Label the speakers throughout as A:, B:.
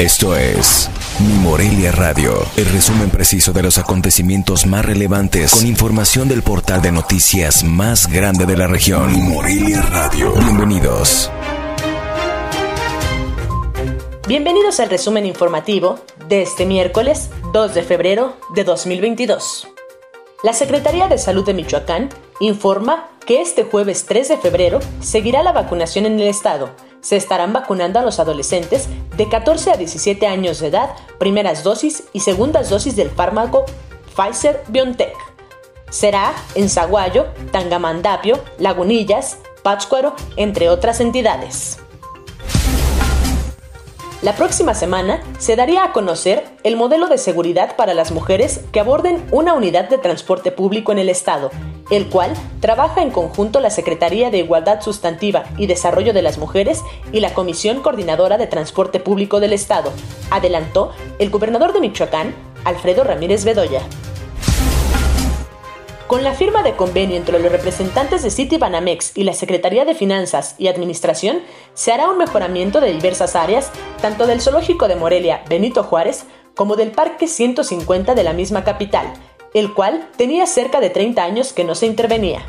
A: Esto es Mi Morelia Radio, el resumen preciso de los acontecimientos más relevantes con información del portal de noticias más grande de la región. Mi Morelia Radio. Bienvenidos.
B: Bienvenidos al resumen informativo de este miércoles 2 de febrero de 2022. La Secretaría de Salud de Michoacán informa que este jueves 3 de febrero seguirá la vacunación en el estado se estarán vacunando a los adolescentes de 14 a 17 años de edad, primeras dosis y segundas dosis del fármaco Pfizer BioNTech. Será en Zaguayo, Tangamandapio, Lagunillas, Pátzcuaro, entre otras entidades. La próxima semana se daría a conocer el modelo de seguridad para las mujeres que aborden una unidad de transporte público en el Estado, el cual trabaja en conjunto la Secretaría de Igualdad Sustantiva y Desarrollo de las Mujeres y la Comisión Coordinadora de Transporte Público del Estado, adelantó el gobernador de Michoacán, Alfredo Ramírez Bedoya. Con la firma de convenio entre los representantes de City Banamex y la Secretaría de Finanzas y Administración, se hará un mejoramiento de diversas áreas, tanto del Zoológico de Morelia Benito Juárez como del Parque 150 de la misma capital, el cual tenía cerca de 30 años que no se intervenía.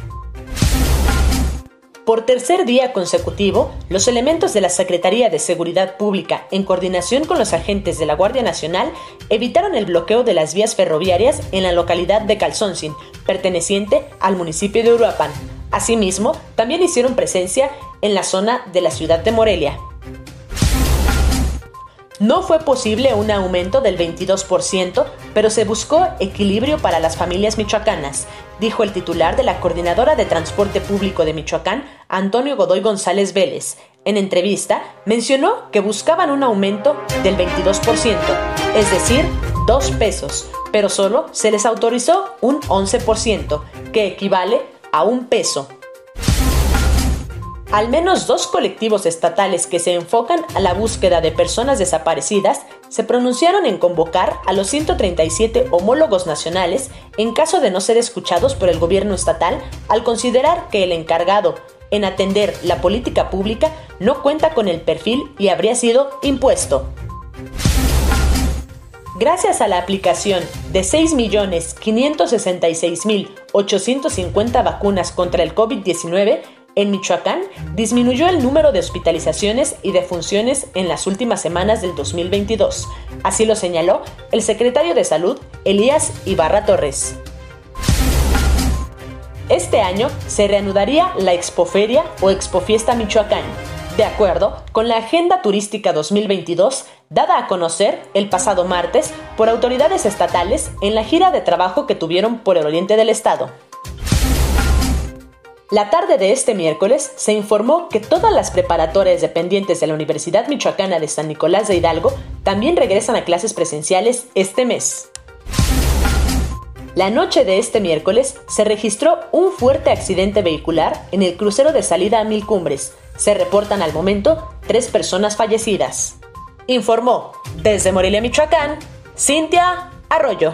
B: Por tercer día consecutivo, los elementos de la Secretaría de Seguridad Pública, en coordinación con los agentes de la Guardia Nacional, evitaron el bloqueo de las vías ferroviarias en la localidad de Calzoncin, perteneciente al municipio de Uruapan. Asimismo, también hicieron presencia en la zona de la ciudad de Morelia. No fue posible un aumento del 22%, pero se buscó equilibrio para las familias michoacanas, dijo el titular de la Coordinadora de Transporte Público de Michoacán, Antonio Godoy González Vélez. En entrevista, mencionó que buscaban un aumento del 22%, es decir, dos pesos, pero solo se les autorizó un 11%, que equivale a un peso al menos dos colectivos estatales que se enfocan a la búsqueda de personas desaparecidas se pronunciaron en convocar a los 137 homólogos nacionales en caso de no ser escuchados por el gobierno estatal al considerar que el encargado en atender la política pública no cuenta con el perfil y habría sido impuesto. Gracias a la aplicación de 6.566.850 vacunas contra el COVID-19, en Michoacán disminuyó el número de hospitalizaciones y defunciones en las últimas semanas del 2022. Así lo señaló el secretario de Salud, Elías Ibarra Torres. Este año se reanudaría la Expoferia o Expofiesta Michoacán, de acuerdo con la Agenda Turística 2022 dada a conocer el pasado martes por autoridades estatales en la gira de trabajo que tuvieron por el oriente del estado. La tarde de este miércoles se informó que todas las preparatorias dependientes de la Universidad Michoacana de San Nicolás de Hidalgo también regresan a clases presenciales este mes. La noche de este miércoles se registró un fuerte accidente vehicular en el crucero de salida a Mil Cumbres. Se reportan al momento tres personas fallecidas. Informó desde Morelia, Michoacán, Cintia Arroyo.